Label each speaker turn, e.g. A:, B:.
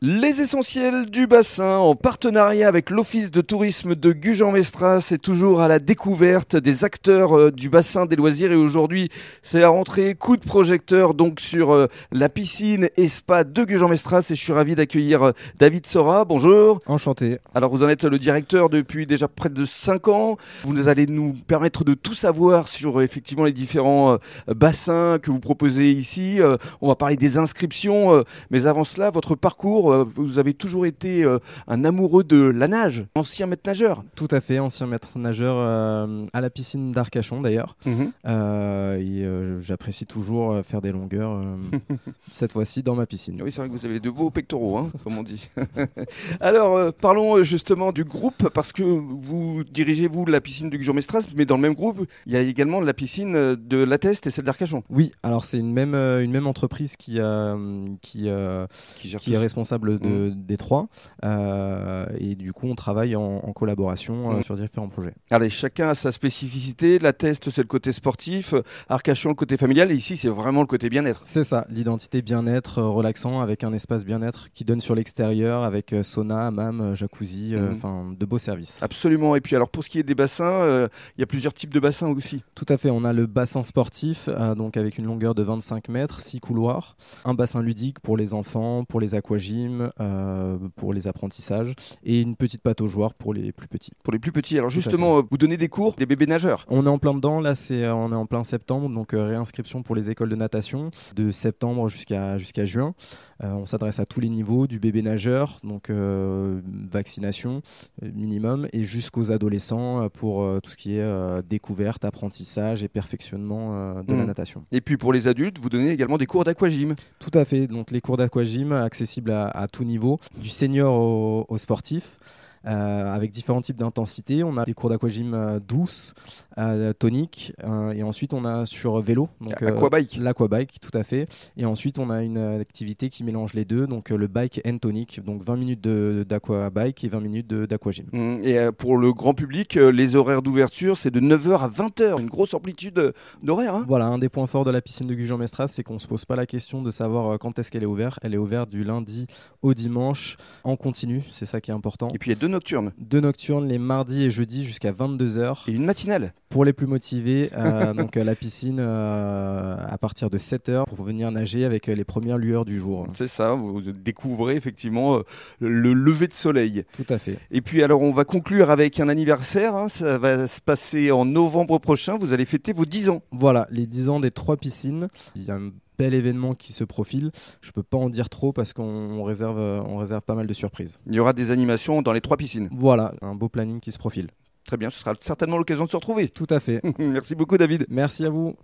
A: Les essentiels du bassin en partenariat avec l'Office de tourisme de Gujan-Mestras c'est toujours à la découverte des acteurs euh, du bassin des loisirs et aujourd'hui c'est la rentrée coup de projecteur donc sur euh, la piscine et spa de Gujan-Mestras et je suis ravi d'accueillir euh, David Sora. Bonjour.
B: Enchanté.
A: Alors vous en êtes le directeur depuis déjà près de 5 ans. Vous allez nous permettre de tout savoir sur effectivement les différents bassins que vous proposez ici. On va parler des inscriptions mais avant cela votre parcours euh, vous avez toujours été euh, un amoureux de la nage, ancien maître nageur.
B: Tout à fait, ancien maître nageur euh, à la piscine d'Arcachon d'ailleurs. Mhm. J'apprécie toujours faire des longueurs, cette fois-ci dans ma piscine.
A: Oui, c'est vrai que vous avez de beaux pectoraux, hein, comme on dit. Alors, parlons justement du groupe, parce que vous dirigez, vous, la piscine du Gujan-Mestras, mais dans le même groupe, il y a également la piscine de La Teste et celle d'Arcachon.
B: Oui, alors c'est une même, une même entreprise qui, qui, qui, qui est responsable de, mmh. des trois. Euh, et du coup, on travaille en, collaboration euh, mmh. sur différents projets.
A: Allez, chacun a sa spécificité. La test, c'est le côté sportif. Arcachon, le côté familial. Et ici, c'est vraiment le côté bien-être.
B: C'est ça, l'identité bien-être, euh, relaxant, avec un espace bien-être qui donne sur l'extérieur, avec sauna, hammam, jacuzzi, mmh. enfin de beaux services.
A: Absolument. Et puis, alors, pour ce qui est des bassins, il y a plusieurs types de bassins aussi.
B: Tout à fait. On a le bassin sportif, donc avec une longueur de 25 mètres, 6 couloirs. Un bassin ludique pour les enfants, pour les aquagymes euh, pour les apprentissages et une petite pâte aux joueurs pour les plus petits.
A: Pour les plus petits. Alors justement, vous donnez des cours des bébés nageurs.
B: On est en plein dedans. Là, c'est euh, on est en plein septembre, donc euh, réinscription pour les écoles de natation de septembre jusqu'à jusqu'à juin. on s'adresse à tous les niveaux, du bébé nageur, donc vaccination minimum, et jusqu'aux adolescents pour tout ce qui est découverte, apprentissage et perfectionnement de la mmh. natation.
A: Et puis pour les adultes, vous donnez également des cours d'aquagym.
B: Tout à fait. Donc les cours d'aquagym accessibles à, à tout niveau, du senior au, au sportif. Euh, avec différents types d'intensité. On a des cours d'aquagym euh, douces, euh, toniques, et ensuite on a sur vélo.
A: Donc, l'aquabike.
B: L'aquabike, tout à fait. Et ensuite on a une activité qui mélange les deux, donc le bike and tonic, donc 20 minutes d'aquabike et 20 minutes d'aquagym.
A: Mmh, et pour le grand public, les horaires d'ouverture, c'est de 9h à 20h, une grosse amplitude d'horaire. Hein.
B: voilà, un des points forts de la piscine de Gujan-Mestras, c'est qu'on ne se pose pas la question de savoir quand est-ce qu'elle est ouverte. Elle est ouverte du lundi au dimanche en continu, c'est ça qui est important.
A: Et puis il y a deux nocturnes.
B: Deux nocturnes les mardis et jeudis jusqu'à 22h.
A: Et une matinale.
B: Pour les plus motivés, euh, donc la piscine euh, à partir de 7h pour venir nager avec les premières lueurs du jour.
A: C'est ça, vous découvrez effectivement euh, le lever de soleil.
B: Tout à fait.
A: Et puis alors on va conclure avec un anniversaire, hein. ça va se passer en novembre prochain, vous allez fêter vos 10 ans.
B: Voilà, les 10 ans des trois piscines. Il y a un bel événement qui se profile. Je peux pas en dire trop parce qu'on réserve, on réserve pas mal de surprises.
A: Il y aura des animations dans les trois piscines.
B: Voilà, un beau planning qui se profile.
A: Très bien, ce sera certainement l'occasion de se retrouver.
B: Tout à fait.
A: Merci beaucoup David.
B: Merci à vous.